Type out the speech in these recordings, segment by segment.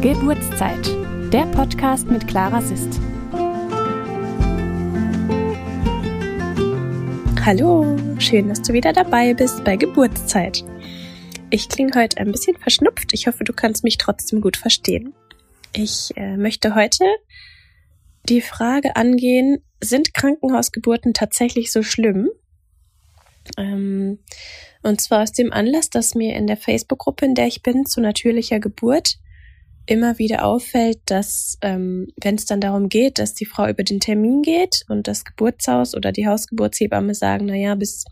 Geburtszeit, der Podcast mit Clara Sist. Hallo, schön, dass du wieder dabei bist bei Geburtszeit. Ich klinge heute ein bisschen verschnupft. Ich hoffe, du kannst mich trotzdem gut verstehen. Ich äh, möchte heute die Frage angehen, sind Krankenhausgeburten tatsächlich so schlimm? Ähm, und zwar aus dem Anlass, dass mir in der Facebook-Gruppe, in der ich bin, zu natürlicher Geburt immer wieder auffällt, dass ähm, wenn es dann darum geht, dass die Frau über den Termin geht und das Geburtshaus oder die Hausgeburtshebamme sagen, na ja, bis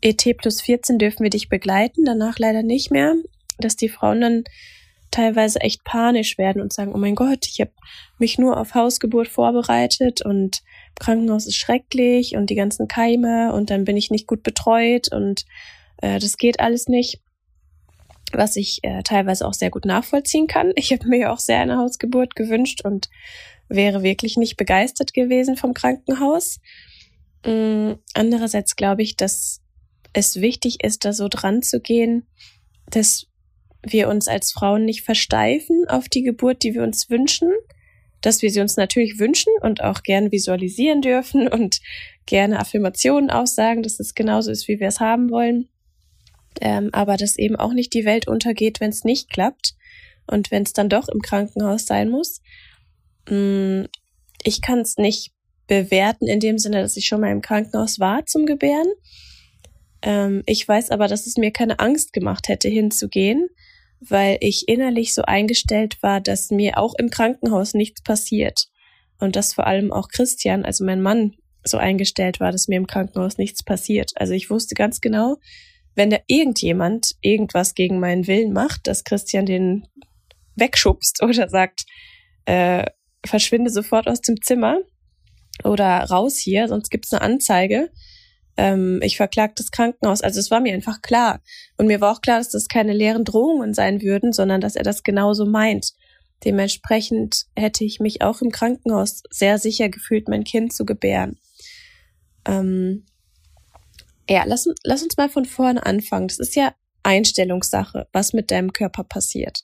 ET plus 14 dürfen wir dich begleiten, danach leider nicht mehr, dass die Frauen dann teilweise echt panisch werden und sagen, oh mein Gott, ich habe mich nur auf Hausgeburt vorbereitet und Krankenhaus ist schrecklich und die ganzen Keime und dann bin ich nicht gut betreut und äh, das geht alles nicht was ich äh, teilweise auch sehr gut nachvollziehen kann. Ich habe mir auch sehr eine Hausgeburt gewünscht und wäre wirklich nicht begeistert gewesen vom Krankenhaus. Ähm, andererseits glaube ich, dass es wichtig ist, da so dran zu gehen, dass wir uns als Frauen nicht versteifen auf die Geburt, die wir uns wünschen, dass wir sie uns natürlich wünschen und auch gern visualisieren dürfen und gerne Affirmationen aussagen, dass es genauso ist, wie wir es haben wollen ähm, aber dass eben auch nicht die Welt untergeht, wenn es nicht klappt und wenn es dann doch im Krankenhaus sein muss. Mm, ich kann es nicht bewerten in dem Sinne, dass ich schon mal im Krankenhaus war zum Gebären. Ähm, ich weiß aber, dass es mir keine Angst gemacht hätte, hinzugehen, weil ich innerlich so eingestellt war, dass mir auch im Krankenhaus nichts passiert. Und dass vor allem auch Christian, also mein Mann, so eingestellt war, dass mir im Krankenhaus nichts passiert. Also ich wusste ganz genau, wenn da irgendjemand irgendwas gegen meinen Willen macht, dass Christian den wegschubst oder sagt, äh, verschwinde sofort aus dem Zimmer oder raus hier, sonst gibt's eine Anzeige. Ähm, ich verklag das Krankenhaus. Also es war mir einfach klar. Und mir war auch klar, dass das keine leeren Drohungen sein würden, sondern dass er das genauso meint. Dementsprechend hätte ich mich auch im Krankenhaus sehr sicher gefühlt, mein Kind zu gebären. Ähm, ja, lass, lass uns mal von vorne anfangen. Das ist ja Einstellungssache, was mit deinem Körper passiert.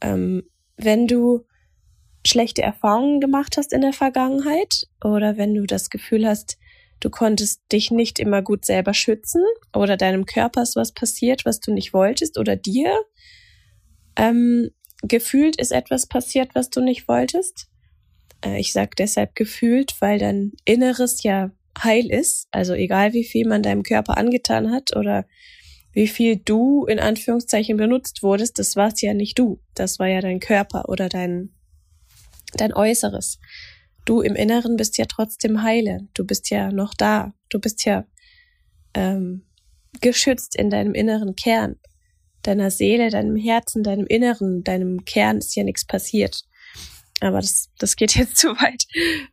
Ähm, wenn du schlechte Erfahrungen gemacht hast in der Vergangenheit oder wenn du das Gefühl hast, du konntest dich nicht immer gut selber schützen oder deinem Körper ist was passiert, was du nicht wolltest oder dir ähm, gefühlt ist etwas passiert, was du nicht wolltest. Äh, ich sage deshalb gefühlt, weil dein Inneres ja heil ist, also egal wie viel man deinem Körper angetan hat oder wie viel du in Anführungszeichen benutzt wurdest, das warst ja nicht du, das war ja dein Körper oder dein dein Äußeres. Du im Inneren bist ja trotzdem heile, du bist ja noch da, du bist ja ähm, geschützt in deinem inneren Kern, deiner Seele, deinem Herzen, deinem Inneren, deinem Kern ist ja nichts passiert. Aber das, das geht jetzt zu weit.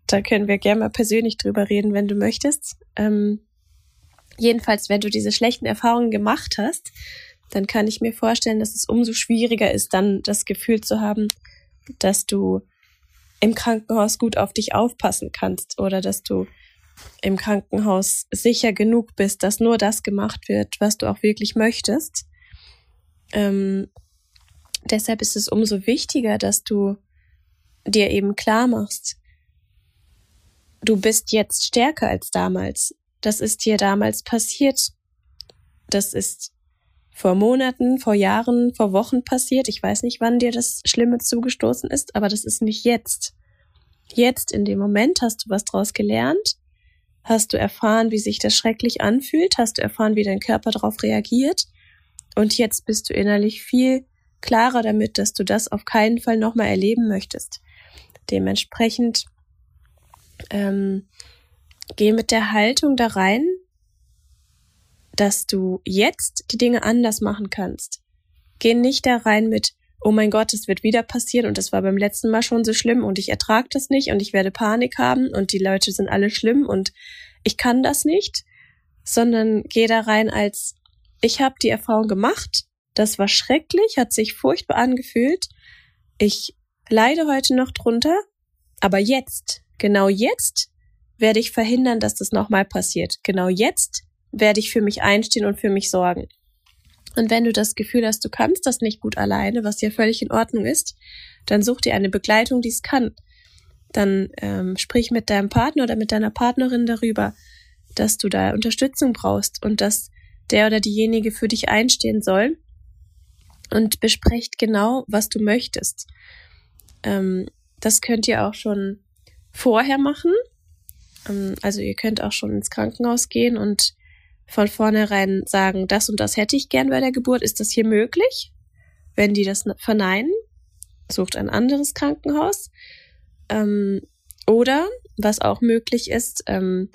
Da können wir gerne mal persönlich drüber reden, wenn du möchtest. Ähm, jedenfalls, wenn du diese schlechten Erfahrungen gemacht hast, dann kann ich mir vorstellen, dass es umso schwieriger ist, dann das Gefühl zu haben, dass du im Krankenhaus gut auf dich aufpassen kannst oder dass du im Krankenhaus sicher genug bist, dass nur das gemacht wird, was du auch wirklich möchtest. Ähm, deshalb ist es umso wichtiger, dass du dir eben klar machst, du bist jetzt stärker als damals. Das ist dir damals passiert. Das ist vor Monaten, vor Jahren, vor Wochen passiert. Ich weiß nicht, wann dir das Schlimme zugestoßen ist, aber das ist nicht jetzt. Jetzt in dem Moment hast du was draus gelernt, hast du erfahren, wie sich das schrecklich anfühlt, hast du erfahren, wie dein Körper darauf reagiert und jetzt bist du innerlich viel klarer damit, dass du das auf keinen Fall nochmal erleben möchtest. Dementsprechend ähm, geh mit der Haltung da rein, dass du jetzt die Dinge anders machen kannst. Geh nicht da rein mit, oh mein Gott, es wird wieder passieren und das war beim letzten Mal schon so schlimm und ich ertrage das nicht und ich werde Panik haben und die Leute sind alle schlimm und ich kann das nicht, sondern geh da rein als, ich habe die Erfahrung gemacht, das war schrecklich, hat sich furchtbar angefühlt, ich leide heute noch drunter, aber jetzt, genau jetzt, werde ich verhindern, dass das nochmal passiert. Genau jetzt werde ich für mich einstehen und für mich sorgen. Und wenn du das Gefühl hast, du kannst das nicht gut alleine, was ja völlig in Ordnung ist, dann such dir eine Begleitung, die es kann. Dann ähm, sprich mit deinem Partner oder mit deiner Partnerin darüber, dass du da Unterstützung brauchst und dass der oder diejenige für dich einstehen soll und besprecht genau, was du möchtest. Ähm, das könnt ihr auch schon vorher machen. Ähm, also ihr könnt auch schon ins Krankenhaus gehen und von vornherein sagen, das und das hätte ich gern bei der Geburt. Ist das hier möglich? Wenn die das verneinen, sucht ein anderes Krankenhaus. Ähm, oder, was auch möglich ist, ähm,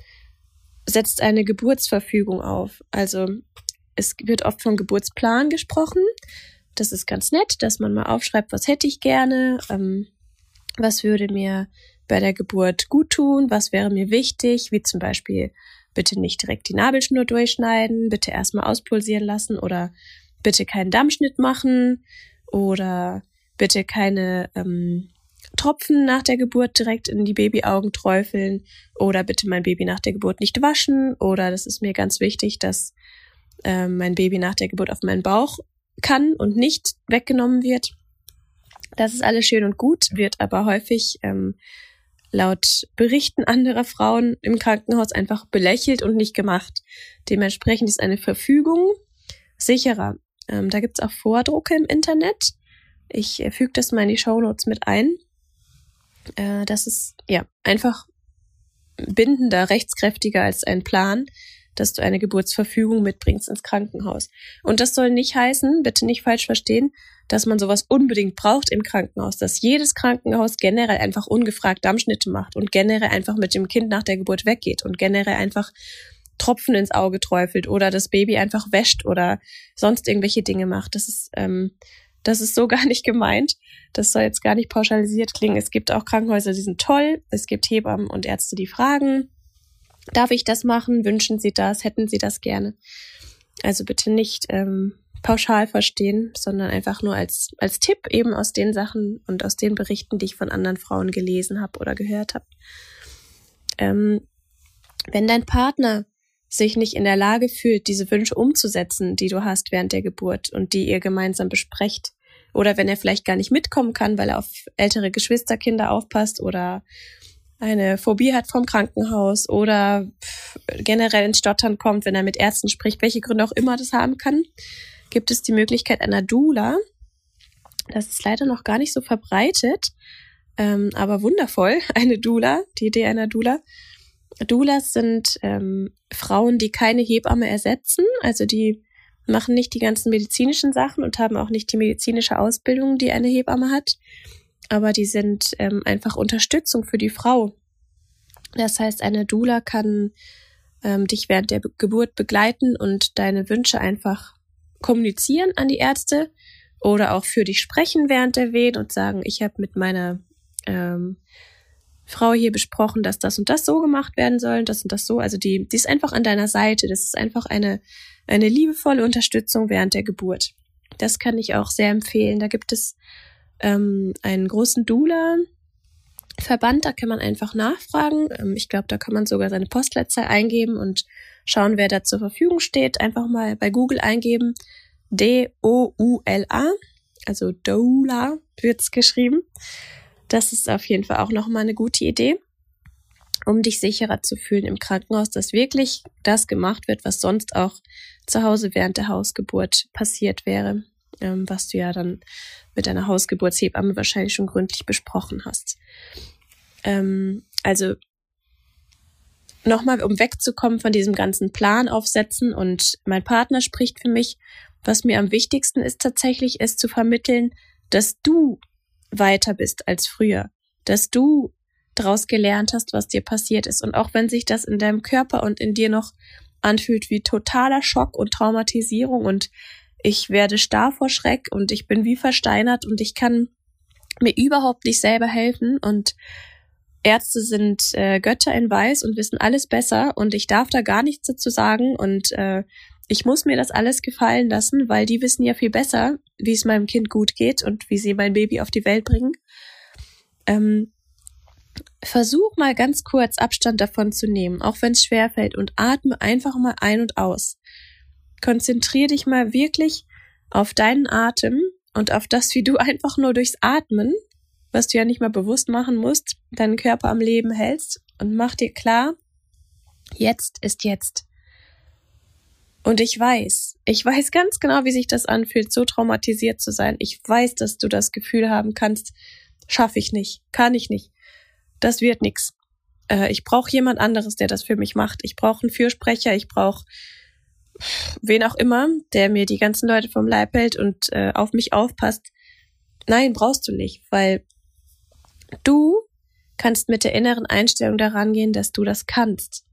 setzt eine Geburtsverfügung auf. Also es wird oft vom Geburtsplan gesprochen. Das ist ganz nett, dass man mal aufschreibt, was hätte ich gerne, ähm, was würde mir bei der Geburt gut tun, was wäre mir wichtig, wie zum Beispiel bitte nicht direkt die Nabelschnur durchschneiden, bitte erstmal auspulsieren lassen oder bitte keinen Dammschnitt machen oder bitte keine ähm, Tropfen nach der Geburt direkt in die Babyaugen träufeln oder bitte mein Baby nach der Geburt nicht waschen oder das ist mir ganz wichtig, dass äh, mein Baby nach der Geburt auf meinen Bauch kann und nicht weggenommen wird. Das ist alles schön und gut, wird aber häufig ähm, laut Berichten anderer Frauen im Krankenhaus einfach belächelt und nicht gemacht. Dementsprechend ist eine Verfügung sicherer. Ähm, da gibt's auch Vordrucke im Internet. Ich äh, füge das mal in die Show Notes mit ein. Äh, das ist ja einfach bindender, rechtskräftiger als ein Plan, dass du eine Geburtsverfügung mitbringst ins Krankenhaus. Und das soll nicht heißen, bitte nicht falsch verstehen, dass man sowas unbedingt braucht im Krankenhaus, dass jedes Krankenhaus generell einfach ungefragt Dammschnitte macht und generell einfach mit dem Kind nach der Geburt weggeht und generell einfach Tropfen ins Auge träufelt oder das Baby einfach wäscht oder sonst irgendwelche Dinge macht. Das ist, ähm, das ist so gar nicht gemeint. Das soll jetzt gar nicht pauschalisiert klingen. Es gibt auch Krankenhäuser, die sind toll. Es gibt Hebammen und Ärzte, die fragen, darf ich das machen? Wünschen Sie das? Hätten Sie das gerne? Also bitte nicht ähm, pauschal verstehen, sondern einfach nur als, als Tipp eben aus den Sachen und aus den Berichten, die ich von anderen Frauen gelesen habe oder gehört habe. Ähm, wenn dein Partner sich nicht in der Lage fühlt, diese Wünsche umzusetzen, die du hast während der Geburt und die ihr gemeinsam besprecht, oder wenn er vielleicht gar nicht mitkommen kann, weil er auf ältere Geschwisterkinder aufpasst oder eine Phobie hat vom Krankenhaus oder generell ins Stottern kommt, wenn er mit Ärzten spricht, welche Gründe auch immer das haben kann, gibt es die Möglichkeit einer Doula. Das ist leider noch gar nicht so verbreitet, ähm, aber wundervoll, eine Doula, die Idee einer Doula. Doulas sind ähm, Frauen, die keine Hebamme ersetzen, also die machen nicht die ganzen medizinischen Sachen und haben auch nicht die medizinische Ausbildung, die eine Hebamme hat, aber die sind ähm, einfach Unterstützung für die Frau. Das heißt, eine Doula kann ähm, dich während der Geburt begleiten und deine Wünsche einfach kommunizieren an die Ärzte oder auch für dich sprechen während der Wehen und sagen, ich habe mit meiner ähm, Frau hier besprochen, dass das und das so gemacht werden soll, das und das so. Also die, die ist einfach an deiner Seite. Das ist einfach eine, eine liebevolle Unterstützung während der Geburt. Das kann ich auch sehr empfehlen. Da gibt es ähm, einen großen Doula. Verband, da kann man einfach nachfragen. Ähm, ich glaube, da kann man sogar seine Postleitzahl eingeben und schauen, wer da zur Verfügung steht. Einfach mal bei Google eingeben. D-O-U-L-A, also Doula wird's geschrieben. Das ist auf jeden Fall auch nochmal eine gute Idee, um dich sicherer zu fühlen im Krankenhaus, dass wirklich das gemacht wird, was sonst auch zu Hause während der Hausgeburt passiert wäre, ähm, was du ja dann mit deiner Hausgeburtshebamme wahrscheinlich schon gründlich besprochen hast. Ähm, also nochmal, um wegzukommen von diesem ganzen Plan aufsetzen und mein Partner spricht für mich, was mir am wichtigsten ist tatsächlich, ist zu vermitteln, dass du weiter bist als früher, dass du daraus gelernt hast, was dir passiert ist. Und auch wenn sich das in deinem Körper und in dir noch anfühlt wie totaler Schock und Traumatisierung und ich werde starr vor Schreck und ich bin wie versteinert und ich kann mir überhaupt nicht selber helfen und Ärzte sind äh, Götter in Weiß und wissen alles besser und ich darf da gar nichts dazu sagen und äh, ich muss mir das alles gefallen lassen, weil die wissen ja viel besser, wie es meinem Kind gut geht und wie sie mein Baby auf die Welt bringen. Ähm, versuch mal ganz kurz Abstand davon zu nehmen, auch wenn es schwerfällt und atme einfach mal ein und aus. Konzentrier dich mal wirklich auf deinen Atem und auf das, wie du einfach nur durchs Atmen, was du ja nicht mal bewusst machen musst, deinen Körper am Leben hältst und mach dir klar, jetzt ist jetzt. Und ich weiß, ich weiß ganz genau, wie sich das anfühlt, so traumatisiert zu sein. Ich weiß, dass du das Gefühl haben kannst, schaffe ich nicht, kann ich nicht. Das wird nix. Äh, ich brauche jemand anderes, der das für mich macht. Ich brauche einen Fürsprecher, ich brauche wen auch immer, der mir die ganzen Leute vom Leib hält und äh, auf mich aufpasst. Nein, brauchst du nicht, weil du kannst mit der inneren Einstellung daran gehen, dass du das kannst.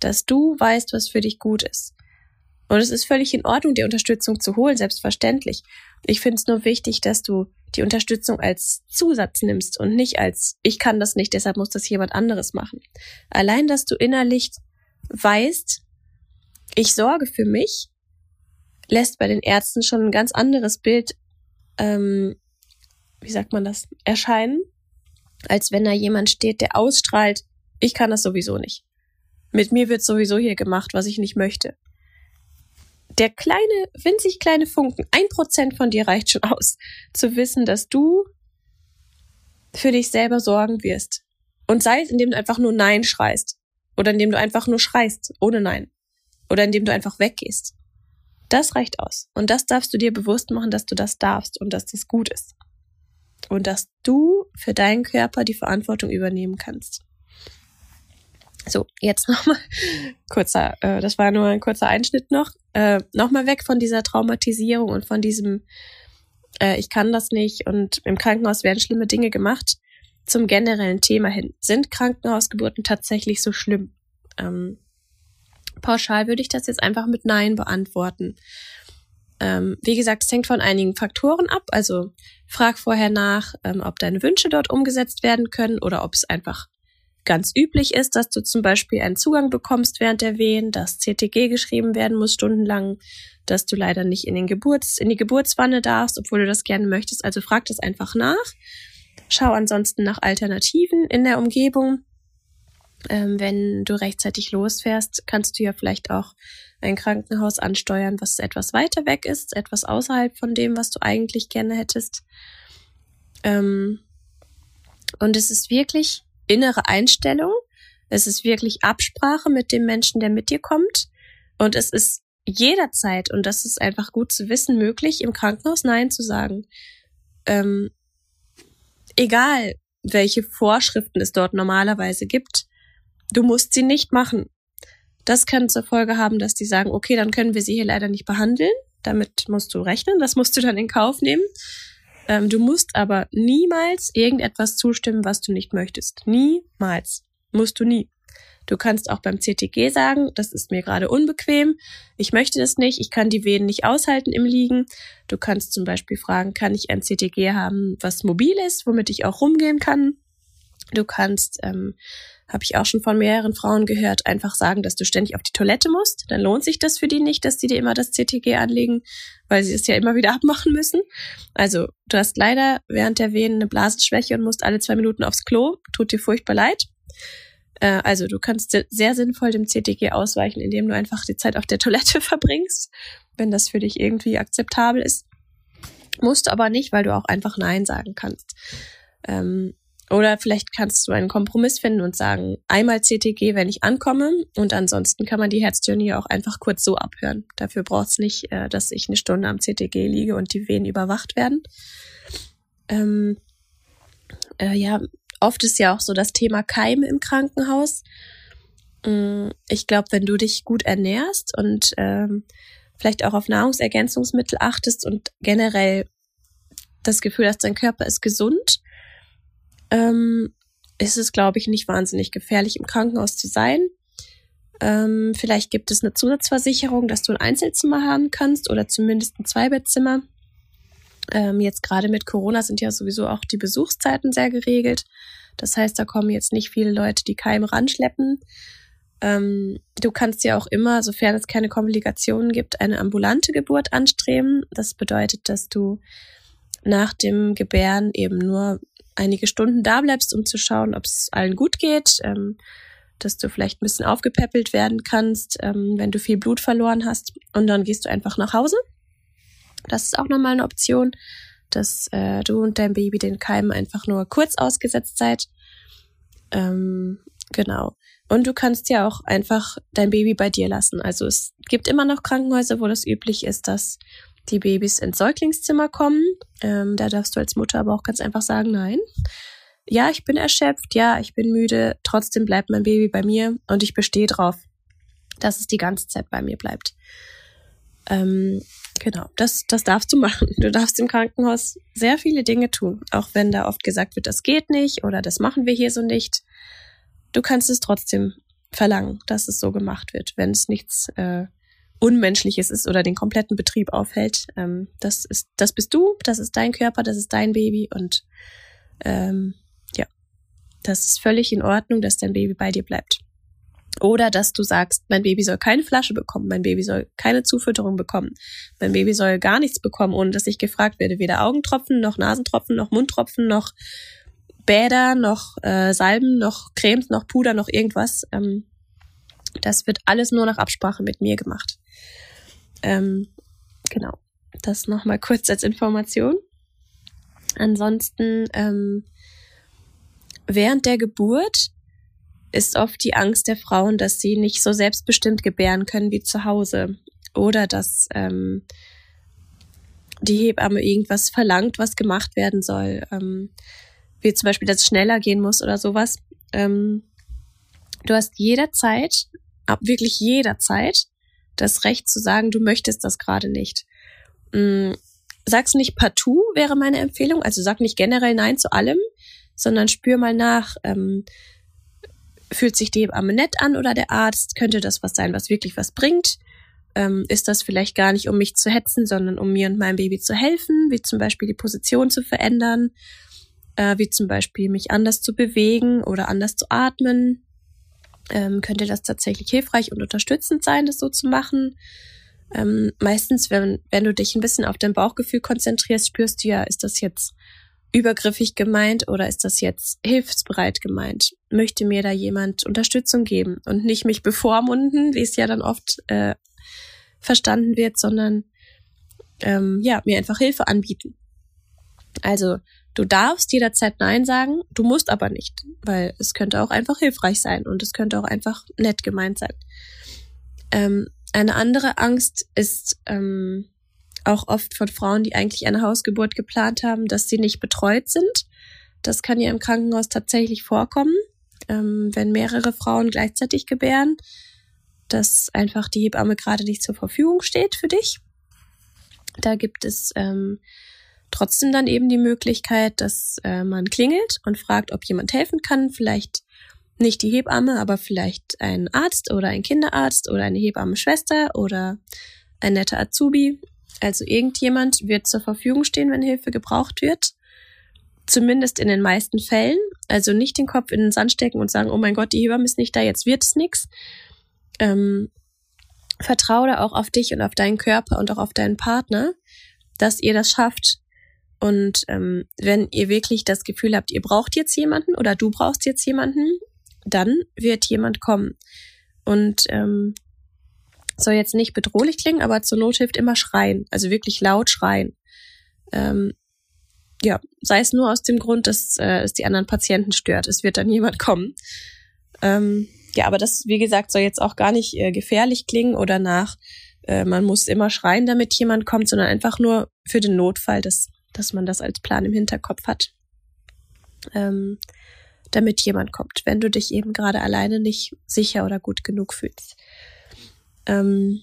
Dass du weißt, was für dich gut ist. Und es ist völlig in Ordnung, die Unterstützung zu holen, selbstverständlich. Ich finde es nur wichtig, dass du die Unterstützung als Zusatz nimmst und nicht als ich kann das nicht, deshalb muss das jemand anderes machen. Allein, dass du innerlich weißt, ich sorge für mich, lässt bei den Ärzten schon ein ganz anderes Bild, ähm, wie sagt man das, erscheinen, als wenn da jemand steht, der ausstrahlt, ich kann das sowieso nicht. Mit mir wird sowieso hier gemacht, was ich nicht möchte. Der kleine, winzig kleine Funken, ein Prozent von dir reicht schon aus, zu wissen, dass du für dich selber sorgen wirst. Und sei es, indem du einfach nur Nein schreist. Oder indem du einfach nur schreist, ohne Nein oder indem du einfach weggehst. Das reicht aus. Und das darfst du dir bewusst machen, dass du das darfst und dass das gut ist. Und dass du für deinen Körper die Verantwortung übernehmen kannst. So, jetzt nochmal kurzer, äh, das war nur ein kurzer Einschnitt noch, äh, nochmal weg von dieser Traumatisierung und von diesem, äh, ich kann das nicht und im Krankenhaus werden schlimme Dinge gemacht, zum generellen Thema hin. Sind Krankenhausgeburten tatsächlich so schlimm? Ähm, pauschal würde ich das jetzt einfach mit Nein beantworten. Ähm, wie gesagt, es hängt von einigen Faktoren ab. Also frag vorher nach, ähm, ob deine Wünsche dort umgesetzt werden können oder ob es einfach ganz üblich ist, dass du zum Beispiel einen Zugang bekommst während der Wehen, dass CTG geschrieben werden muss stundenlang, dass du leider nicht in den Geburts, in die Geburtswanne darfst, obwohl du das gerne möchtest. Also frag das einfach nach. Schau ansonsten nach Alternativen in der Umgebung ähm, wenn du rechtzeitig losfährst, kannst du ja vielleicht auch ein Krankenhaus ansteuern, was etwas weiter weg ist, etwas außerhalb von dem, was du eigentlich gerne hättest. Ähm, und es ist wirklich innere Einstellung. Es ist wirklich Absprache mit dem Menschen, der mit dir kommt. Und es ist jederzeit, und das ist einfach gut zu wissen, möglich, im Krankenhaus Nein zu sagen. Ähm, egal, welche Vorschriften es dort normalerweise gibt. Du musst sie nicht machen. Das kann zur Folge haben, dass die sagen, okay, dann können wir sie hier leider nicht behandeln. Damit musst du rechnen, das musst du dann in Kauf nehmen. Ähm, du musst aber niemals irgendetwas zustimmen, was du nicht möchtest. Niemals. Musst du nie. Du kannst auch beim CTG sagen, das ist mir gerade unbequem, ich möchte das nicht, ich kann die Venen nicht aushalten im Liegen. Du kannst zum Beispiel fragen, kann ich ein CTG haben, was mobil ist, womit ich auch rumgehen kann. Du kannst ähm, habe ich auch schon von mehreren Frauen gehört, einfach sagen, dass du ständig auf die Toilette musst. Dann lohnt sich das für die nicht, dass die dir immer das CTG anlegen, weil sie es ja immer wieder abmachen müssen. Also du hast leider während der Wehen eine Blasenschwäche und musst alle zwei Minuten aufs Klo. Tut dir furchtbar leid. Äh, also du kannst sehr sinnvoll dem CTG ausweichen, indem du einfach die Zeit auf der Toilette verbringst, wenn das für dich irgendwie akzeptabel ist. Musst aber nicht, weil du auch einfach Nein sagen kannst. Ähm, oder vielleicht kannst du einen Kompromiss finden und sagen, einmal CTG, wenn ich ankomme. Und ansonsten kann man die Herztöne auch einfach kurz so abhören. Dafür braucht es nicht, äh, dass ich eine Stunde am CTG liege und die Venen überwacht werden. Ähm, äh, ja, oft ist ja auch so das Thema Keime im Krankenhaus. Mm, ich glaube, wenn du dich gut ernährst und ähm, vielleicht auch auf Nahrungsergänzungsmittel achtest und generell das Gefühl hast, dein Körper ist gesund, ähm, ist es, glaube ich, nicht wahnsinnig gefährlich, im Krankenhaus zu sein. Ähm, vielleicht gibt es eine Zusatzversicherung, dass du ein Einzelzimmer haben kannst oder zumindest ein Zweibettzimmer. Ähm, jetzt gerade mit Corona sind ja sowieso auch die Besuchszeiten sehr geregelt. Das heißt, da kommen jetzt nicht viele Leute, die Keime ranschleppen. Ähm, du kannst ja auch immer, sofern es keine Komplikationen gibt, eine ambulante Geburt anstreben. Das bedeutet, dass du nach dem Gebären eben nur einige Stunden da bleibst, um zu schauen, ob es allen gut geht. Ähm, dass du vielleicht ein bisschen aufgepäppelt werden kannst, ähm, wenn du viel Blut verloren hast. Und dann gehst du einfach nach Hause. Das ist auch nochmal eine Option, dass äh, du und dein Baby den Keim einfach nur kurz ausgesetzt seid. Ähm, genau. Und du kannst ja auch einfach dein Baby bei dir lassen. Also es gibt immer noch Krankenhäuser, wo das üblich ist, dass die Babys ins Säuglingszimmer kommen. Ähm, da darfst du als Mutter aber auch ganz einfach sagen, nein. Ja, ich bin erschöpft, ja, ich bin müde, trotzdem bleibt mein Baby bei mir und ich bestehe drauf, dass es die ganze Zeit bei mir bleibt. Ähm, genau, das, das darfst du machen. Du darfst im Krankenhaus sehr viele Dinge tun, auch wenn da oft gesagt wird, das geht nicht oder das machen wir hier so nicht. Du kannst es trotzdem verlangen, dass es so gemacht wird, wenn es nichts äh, Unmenschliches ist oder den kompletten Betrieb aufhält. Ähm, das ist, das bist du, das ist dein Körper, das ist dein Baby und ähm, ja, das ist völlig in Ordnung, dass dein Baby bei dir bleibt. Oder dass du sagst, mein Baby soll keine Flasche bekommen, mein Baby soll keine Zufütterung bekommen, mein Baby soll gar nichts bekommen, ohne dass ich gefragt werde. Weder Augentropfen, noch Nasentropfen, noch Mundtropfen, noch Bäder, noch äh, Salben, noch Cremes, noch Puder, noch irgendwas. Ähm, das wird alles nur nach Absprache mit mir gemacht. Ähm, genau. Das nochmal kurz als Information. Ansonsten, ähm, während der Geburt ist oft die Angst der Frauen, dass sie nicht so selbstbestimmt gebären können wie zu Hause. Oder dass ähm, die Hebamme irgendwas verlangt, was gemacht werden soll. Ähm, wie zum Beispiel, dass es schneller gehen muss oder sowas. Ähm, du hast jederzeit, wirklich jederzeit, das Recht zu sagen, du möchtest das gerade nicht. Mm, sag's nicht partout, wäre meine Empfehlung. Also sag nicht generell Nein zu allem, sondern spür mal nach. Ähm, fühlt sich die Hebamme nett an oder der Arzt? Könnte das was sein, was wirklich was bringt? Ähm, ist das vielleicht gar nicht, um mich zu hetzen, sondern um mir und meinem Baby zu helfen, wie zum Beispiel die Position zu verändern, äh, wie zum Beispiel mich anders zu bewegen oder anders zu atmen? Ähm, könnte das tatsächlich hilfreich und unterstützend sein, das so zu machen. Ähm, meistens, wenn, wenn du dich ein bisschen auf dein Bauchgefühl konzentrierst, spürst du ja, ist das jetzt übergriffig gemeint oder ist das jetzt hilfsbereit gemeint? Möchte mir da jemand Unterstützung geben und nicht mich bevormunden, wie es ja dann oft äh, verstanden wird, sondern ähm, ja, mir einfach Hilfe anbieten. Also Du darfst jederzeit Nein sagen, du musst aber nicht, weil es könnte auch einfach hilfreich sein und es könnte auch einfach nett gemeint sein. Ähm, eine andere Angst ist ähm, auch oft von Frauen, die eigentlich eine Hausgeburt geplant haben, dass sie nicht betreut sind. Das kann ja im Krankenhaus tatsächlich vorkommen, ähm, wenn mehrere Frauen gleichzeitig gebären, dass einfach die Hebamme gerade nicht zur Verfügung steht für dich. Da gibt es ähm, trotzdem dann eben die Möglichkeit, dass äh, man klingelt und fragt, ob jemand helfen kann. Vielleicht nicht die Hebamme, aber vielleicht ein Arzt oder ein Kinderarzt oder eine Hebammenschwester oder ein netter Azubi. Also irgendjemand wird zur Verfügung stehen, wenn Hilfe gebraucht wird. Zumindest in den meisten Fällen. Also nicht den Kopf in den Sand stecken und sagen, oh mein Gott, die Hebamme ist nicht da, jetzt wird es nichts. Ähm, vertraue auch auf dich und auf deinen Körper und auch auf deinen Partner, dass ihr das schafft, und ähm, wenn ihr wirklich das Gefühl habt, ihr braucht jetzt jemanden oder du brauchst jetzt jemanden, dann wird jemand kommen. Und ähm, soll jetzt nicht bedrohlich klingen, aber zur Not hilft immer schreien, also wirklich laut schreien. Ähm, ja, sei es nur aus dem Grund, dass äh, es die anderen Patienten stört. Es wird dann jemand kommen. Ähm, ja, aber das, wie gesagt, soll jetzt auch gar nicht äh, gefährlich klingen oder nach, äh, man muss immer schreien, damit jemand kommt, sondern einfach nur für den Notfall, dass dass man das als Plan im Hinterkopf hat, ähm, damit jemand kommt, wenn du dich eben gerade alleine nicht sicher oder gut genug fühlst. Ähm,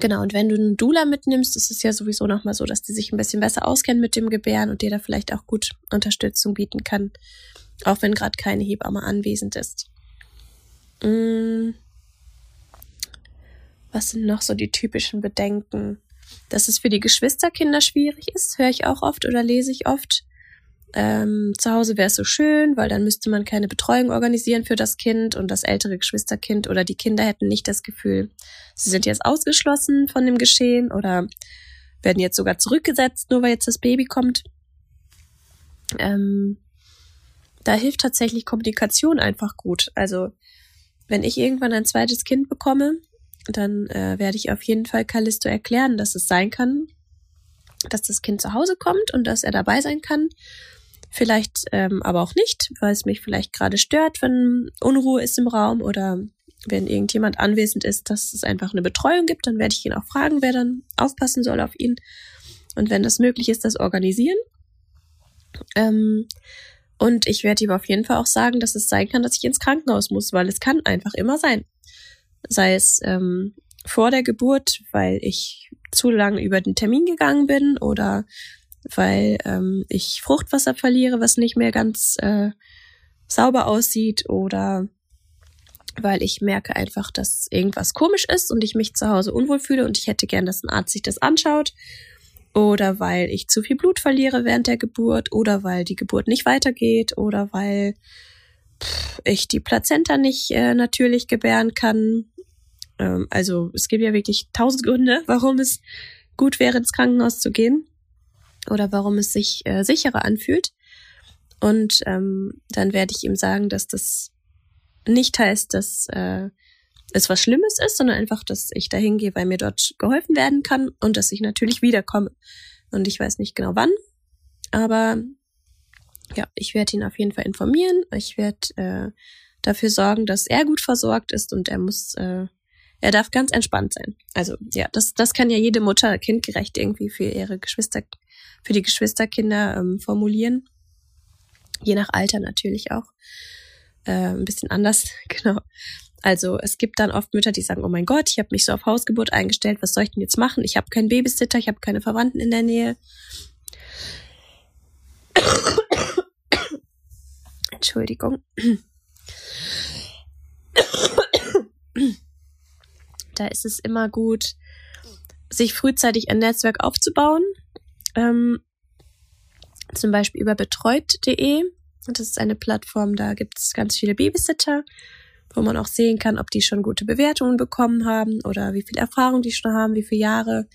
genau, und wenn du einen Dula mitnimmst, ist es ja sowieso nochmal so, dass die sich ein bisschen besser auskennen mit dem Gebären und dir da vielleicht auch gut Unterstützung bieten kann, auch wenn gerade keine Hebamme anwesend ist. Mm. Was sind noch so die typischen Bedenken? Dass es für die Geschwisterkinder schwierig ist, höre ich auch oft oder lese ich oft. Ähm, zu Hause wäre es so schön, weil dann müsste man keine Betreuung organisieren für das Kind und das ältere Geschwisterkind oder die Kinder hätten nicht das Gefühl, sie sind jetzt ausgeschlossen von dem Geschehen oder werden jetzt sogar zurückgesetzt, nur weil jetzt das Baby kommt. Ähm, da hilft tatsächlich Kommunikation einfach gut. Also wenn ich irgendwann ein zweites Kind bekomme, dann äh, werde ich auf jeden Fall Callisto erklären, dass es sein kann, dass das Kind zu Hause kommt und dass er dabei sein kann. Vielleicht ähm, aber auch nicht, weil es mich vielleicht gerade stört, wenn Unruhe ist im Raum oder wenn irgendjemand anwesend ist, dass es einfach eine Betreuung gibt, dann werde ich ihn auch fragen, wer dann aufpassen soll auf ihn. Und wenn das möglich ist, das organisieren. Ähm, und ich werde ihm auf jeden Fall auch sagen, dass es sein kann, dass ich ins Krankenhaus muss, weil es kann einfach immer sein. Sei es ähm, vor der Geburt, weil ich zu lange über den Termin gegangen bin oder weil ähm, ich Fruchtwasser verliere, was nicht mehr ganz äh, sauber aussieht oder weil ich merke einfach, dass irgendwas komisch ist und ich mich zu Hause unwohl fühle und ich hätte gern, dass ein Arzt sich das anschaut oder weil ich zu viel Blut verliere während der Geburt oder weil die Geburt nicht weitergeht oder weil ich die Plazenta nicht äh, natürlich gebären kann. Ähm, also es gibt ja wirklich tausend Gründe, warum es gut wäre, ins Krankenhaus zu gehen oder warum es sich äh, sicherer anfühlt. Und ähm, dann werde ich ihm sagen, dass das nicht heißt, dass äh, es was Schlimmes ist, sondern einfach, dass ich dahin gehe, weil mir dort geholfen werden kann und dass ich natürlich wiederkomme. Und ich weiß nicht genau wann, aber ja, ich werde ihn auf jeden Fall informieren. Ich werde äh, dafür sorgen, dass er gut versorgt ist und er muss, äh, er darf ganz entspannt sein. Also ja, das, das kann ja jede Mutter kindgerecht irgendwie für ihre Geschwister, für die Geschwisterkinder ähm, formulieren. Je nach Alter natürlich auch. Äh, ein bisschen anders, genau. Also es gibt dann oft Mütter, die sagen, oh mein Gott, ich habe mich so auf Hausgeburt eingestellt, was soll ich denn jetzt machen? Ich habe keinen Babysitter, ich habe keine Verwandten in der Nähe. Entschuldigung. Da ist es immer gut, sich frühzeitig ein Netzwerk aufzubauen. Ähm, zum Beispiel über betreut.de. Das ist eine Plattform, da gibt es ganz viele Babysitter wo man auch sehen kann, ob die schon gute Bewertungen bekommen haben oder wie viel Erfahrung die schon haben, wie viele Jahre,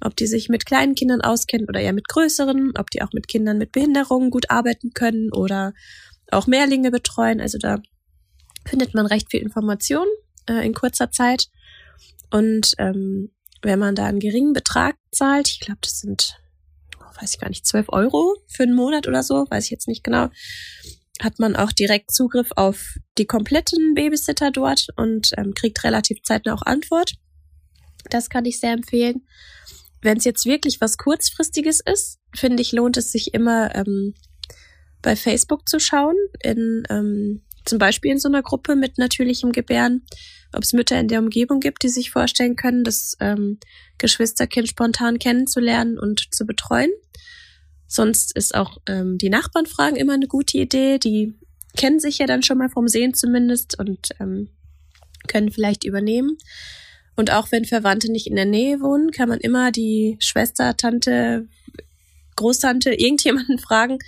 ob die sich mit kleinen Kindern auskennen oder eher mit größeren, ob die auch mit Kindern mit Behinderungen gut arbeiten können oder auch Mehrlinge betreuen. Also da findet man recht viel Information äh, in kurzer Zeit. Und ähm, wenn man da einen geringen Betrag zahlt, ich glaube, das sind, oh, weiß ich gar nicht, 12 Euro für einen Monat oder so, weiß ich jetzt nicht genau, hat man auch direkt Zugriff auf die kompletten Babysitter dort und ähm, kriegt relativ zeitnah auch Antwort. Das kann ich sehr empfehlen. Wenn es jetzt wirklich was kurzfristiges ist, finde ich, lohnt es sich immer ähm, bei Facebook zu schauen, in ähm, zum Beispiel in so einer Gruppe mit natürlichem Gebären, ob es Mütter in der Umgebung gibt, die sich vorstellen können, das ähm, Geschwisterkind spontan kennenzulernen und zu betreuen. Sonst ist auch ähm, die Nachbarn fragen immer eine gute Idee. Die kennen sich ja dann schon mal vom Sehen zumindest und ähm, können vielleicht übernehmen. Und auch wenn Verwandte nicht in der Nähe wohnen, kann man immer die Schwester, Tante, Großtante, irgendjemanden fragen,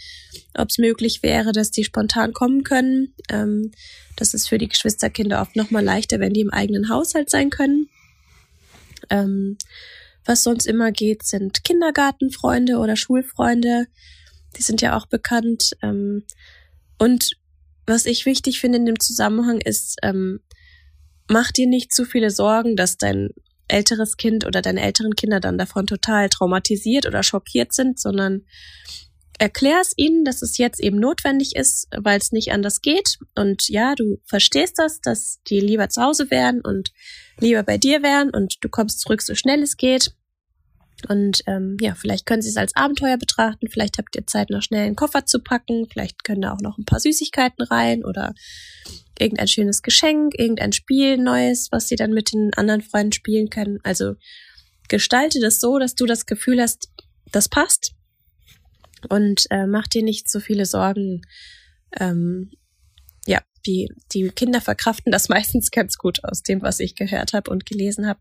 ob es möglich wäre, dass die spontan kommen können. Ähm, das ist für die Geschwisterkinder oft nochmal leichter, wenn die im eigenen Haushalt sein können. Ähm, was sonst immer geht, sind Kindergartenfreunde oder Schulfreunde. Die sind ja auch bekannt. Ähm, und was ich wichtig finde in dem Zusammenhang ist, ähm, mach dir nicht zu viele Sorgen, dass dein älteres Kind oder deine älteren Kinder dann davon total traumatisiert oder schockiert sind, sondern erklär es ihnen, dass es jetzt eben notwendig ist, weil es nicht anders geht. Und ja, du verstehst das, dass die lieber zu Hause wären und lieber bei dir wären und du kommst zurück, so schnell es geht. Und ähm, ja, vielleicht können Sie es als Abenteuer betrachten, vielleicht habt ihr Zeit, noch schnell einen Koffer zu packen, vielleicht können da auch noch ein paar Süßigkeiten rein oder irgendein schönes Geschenk, irgendein Spiel Neues, was Sie dann mit den anderen Freunden spielen können. Also gestalte das so, dass du das Gefühl hast, das passt und äh, mach dir nicht so viele Sorgen. Ähm, ja, die, die Kinder verkraften das meistens ganz gut aus dem, was ich gehört habe und gelesen habe.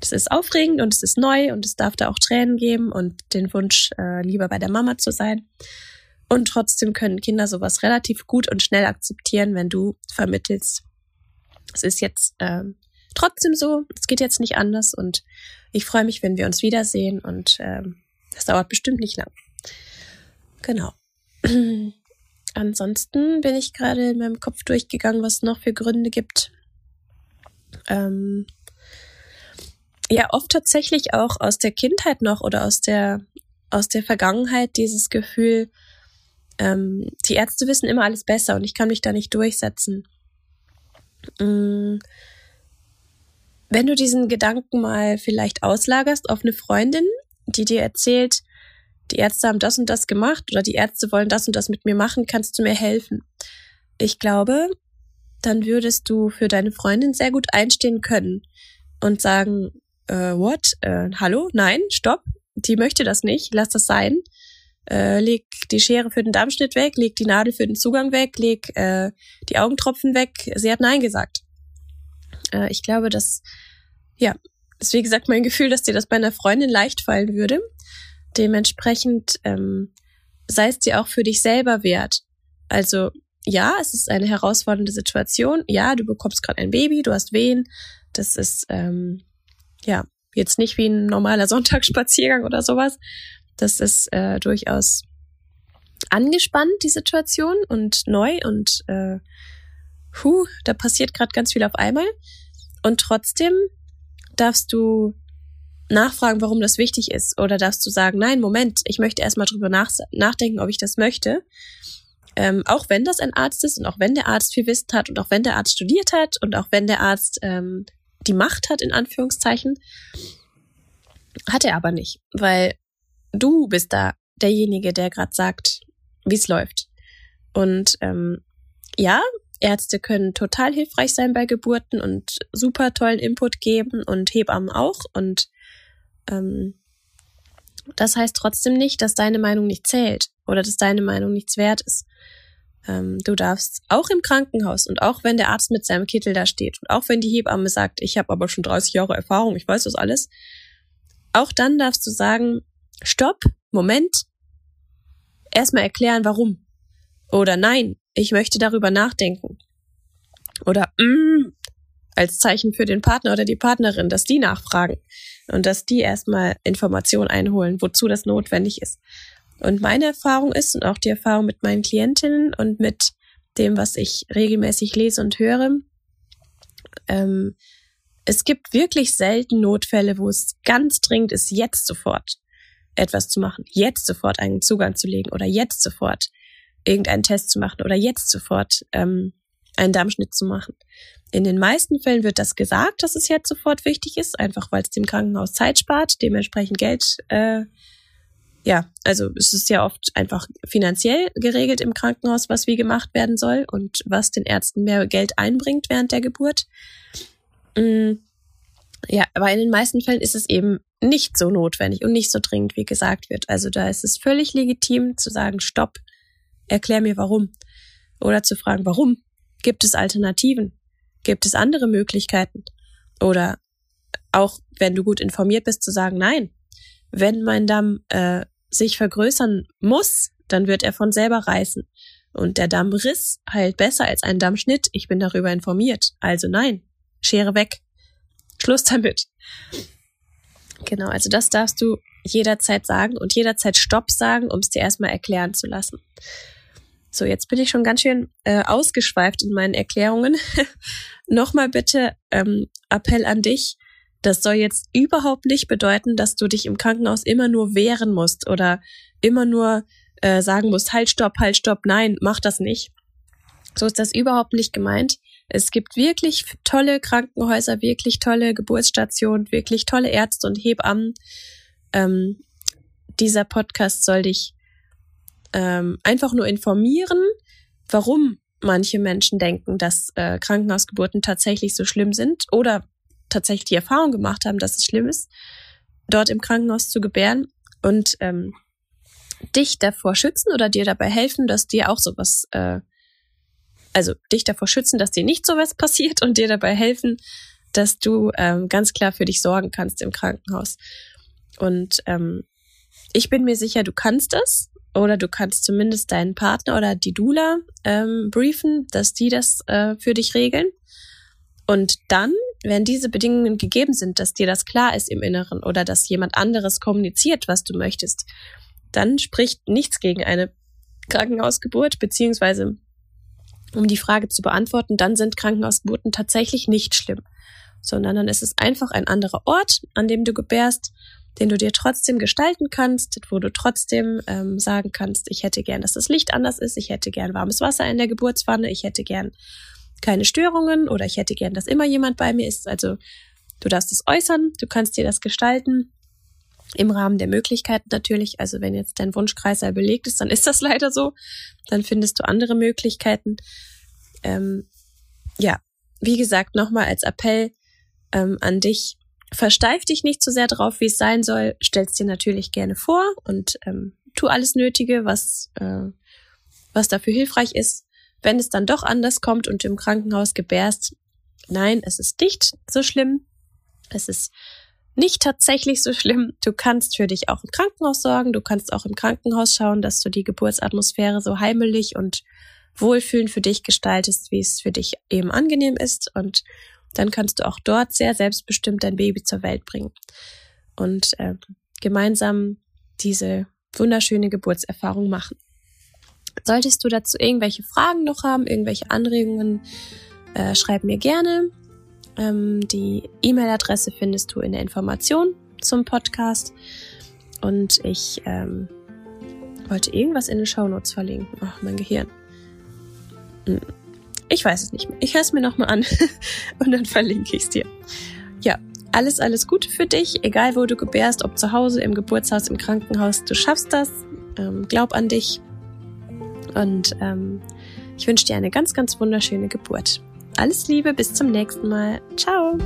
Das ist aufregend und es ist neu und es darf da auch Tränen geben und den Wunsch, äh, lieber bei der Mama zu sein. Und trotzdem können Kinder sowas relativ gut und schnell akzeptieren, wenn du vermittelst. Es ist jetzt äh, trotzdem so, es geht jetzt nicht anders und ich freue mich, wenn wir uns wiedersehen und äh, das dauert bestimmt nicht lang. Genau. ansonsten bin ich gerade in meinem Kopf durchgegangen, was es noch für Gründe gibt. Ähm, ja, oft tatsächlich auch aus der Kindheit noch oder aus der, aus der Vergangenheit dieses Gefühl, ähm, die Ärzte wissen immer alles besser und ich kann mich da nicht durchsetzen. Mhm. Wenn du diesen Gedanken mal vielleicht auslagerst auf eine Freundin, die dir erzählt, die Ärzte haben das und das gemacht oder die Ärzte wollen das und das mit mir machen, kannst du mir helfen? Ich glaube, dann würdest du für deine Freundin sehr gut einstehen können und sagen, äh, what? Äh, hallo? Nein, stopp. Die möchte das nicht. Lass das sein. Äh, leg die Schere für den Darmschnitt weg, leg die Nadel für den Zugang weg, leg äh, die Augentropfen weg. Sie hat Nein gesagt. Äh, ich glaube, dass, ja, ist wie gesagt mein Gefühl, dass dir das bei einer Freundin leicht fallen würde. Dementsprechend ähm, sei es dir auch für dich selber wert. Also ja, es ist eine herausfordernde Situation. Ja, du bekommst gerade ein Baby, du hast Wehen. Das ist ähm, ja jetzt nicht wie ein normaler Sonntagsspaziergang oder sowas. Das ist äh, durchaus angespannt, die Situation und neu und äh, hu, da passiert gerade ganz viel auf einmal. Und trotzdem darfst du nachfragen, warum das wichtig ist. Oder darfst du sagen, nein, Moment, ich möchte erstmal drüber nach nachdenken, ob ich das möchte. Ähm, auch wenn das ein Arzt ist und auch wenn der Arzt viel Wissen hat und auch wenn der Arzt studiert hat und auch wenn der Arzt ähm, die Macht hat, in Anführungszeichen, hat er aber nicht, weil du bist da derjenige, der gerade sagt, wie es läuft. Und ähm, ja, Ärzte können total hilfreich sein bei Geburten und super tollen Input geben und Hebammen auch. Und ähm, das heißt trotzdem nicht, dass deine Meinung nicht zählt oder dass deine Meinung nichts wert ist. Ähm, du darfst auch im Krankenhaus und auch wenn der Arzt mit seinem Kittel da steht und auch wenn die Hebamme sagt, ich habe aber schon 30 Jahre Erfahrung, ich weiß das alles, auch dann darfst du sagen, stopp, Moment, erstmal erklären, warum. Oder nein, ich möchte darüber nachdenken. Oder mm, als Zeichen für den Partner oder die Partnerin, dass die nachfragen und dass die erstmal Informationen einholen, wozu das notwendig ist. Und meine Erfahrung ist und auch die Erfahrung mit meinen Klientinnen und mit dem, was ich regelmäßig lese und höre, ähm, es gibt wirklich selten Notfälle, wo es ganz dringend ist, jetzt sofort etwas zu machen, jetzt sofort einen Zugang zu legen oder jetzt sofort irgendeinen Test zu machen oder jetzt sofort ähm, einen Darmschnitt zu machen. In den meisten Fällen wird das gesagt, dass es jetzt sofort wichtig ist, einfach weil es dem Krankenhaus Zeit spart, dementsprechend Geld äh, ja, also es ist ja oft einfach finanziell geregelt im Krankenhaus, was wie gemacht werden soll und was den Ärzten mehr Geld einbringt während der Geburt. Mm, ja, aber in den meisten Fällen ist es eben nicht so notwendig und nicht so dringend, wie gesagt wird. Also da ist es völlig legitim zu sagen, stopp, erklär mir warum. Oder zu fragen, warum? Gibt es Alternativen? Gibt es andere Möglichkeiten? Oder auch, wenn du gut informiert bist, zu sagen, nein, wenn mein Damm äh, sich vergrößern muss, dann wird er von selber reißen. Und der Dammriss heilt besser als ein Dammschnitt. Ich bin darüber informiert. Also nein, Schere weg. Schluss damit. Genau, also das darfst du jederzeit sagen und jederzeit Stopp sagen, um es dir erstmal erklären zu lassen. So, jetzt bin ich schon ganz schön äh, ausgeschweift in meinen Erklärungen. Nochmal bitte ähm, Appell an dich. Das soll jetzt überhaupt nicht bedeuten, dass du dich im Krankenhaus immer nur wehren musst oder immer nur äh, sagen musst, halt, stopp, halt, stopp, nein, mach das nicht. So ist das überhaupt nicht gemeint. Es gibt wirklich tolle Krankenhäuser, wirklich tolle Geburtsstationen, wirklich tolle Ärzte und Hebammen. Ähm, dieser Podcast soll dich ähm, einfach nur informieren, warum manche Menschen denken, dass äh, Krankenhausgeburten tatsächlich so schlimm sind oder tatsächlich die Erfahrung gemacht haben, dass es schlimm ist, dort im Krankenhaus zu gebären und ähm, dich davor schützen oder dir dabei helfen, dass dir auch sowas, äh, also dich davor schützen, dass dir nicht sowas passiert und dir dabei helfen, dass du ähm, ganz klar für dich sorgen kannst im Krankenhaus. Und ähm, ich bin mir sicher, du kannst es oder du kannst zumindest deinen Partner oder die Dula ähm, briefen, dass die das äh, für dich regeln. Und dann, wenn diese Bedingungen gegeben sind, dass dir das klar ist im Inneren oder dass jemand anderes kommuniziert, was du möchtest, dann spricht nichts gegen eine Krankenhausgeburt, beziehungsweise um die Frage zu beantworten, dann sind Krankenhausgeburten tatsächlich nicht schlimm, sondern dann ist es einfach ein anderer Ort, an dem du gebärst, den du dir trotzdem gestalten kannst, wo du trotzdem ähm, sagen kannst, ich hätte gern, dass das Licht anders ist, ich hätte gern warmes Wasser in der Geburtswanne, ich hätte gern keine Störungen oder ich hätte gern, dass immer jemand bei mir ist. Also du darfst es äußern, du kannst dir das gestalten im Rahmen der Möglichkeiten natürlich. Also wenn jetzt dein Wunschkreiser belegt ist, dann ist das leider so. Dann findest du andere Möglichkeiten. Ähm, ja, wie gesagt, nochmal als Appell ähm, an dich. Versteif dich nicht zu so sehr drauf, wie es sein soll. Stellst dir natürlich gerne vor und ähm, tu alles Nötige, was, äh, was dafür hilfreich ist. Wenn es dann doch anders kommt und du im Krankenhaus gebärst, nein, es ist nicht so schlimm. Es ist nicht tatsächlich so schlimm. Du kannst für dich auch im Krankenhaus sorgen. Du kannst auch im Krankenhaus schauen, dass du die Geburtsatmosphäre so heimelig und wohlfühlend für dich gestaltest, wie es für dich eben angenehm ist. Und dann kannst du auch dort sehr selbstbestimmt dein Baby zur Welt bringen. Und äh, gemeinsam diese wunderschöne Geburtserfahrung machen. Solltest du dazu irgendwelche Fragen noch haben, irgendwelche Anregungen, äh, schreib mir gerne. Ähm, die E-Mail-Adresse findest du in der Information zum Podcast. Und ich ähm, wollte irgendwas in den Shownotes verlinken. Ach, mein Gehirn. Hm. Ich weiß es nicht mehr. Ich höre es mir nochmal an und dann verlinke ich es dir. Ja, alles, alles Gute für dich, egal wo du gebärst, ob zu Hause, im Geburtshaus, im Krankenhaus. Du schaffst das. Ähm, glaub an dich. Und ähm, ich wünsche dir eine ganz, ganz wunderschöne Geburt. Alles Liebe, bis zum nächsten Mal. Ciao.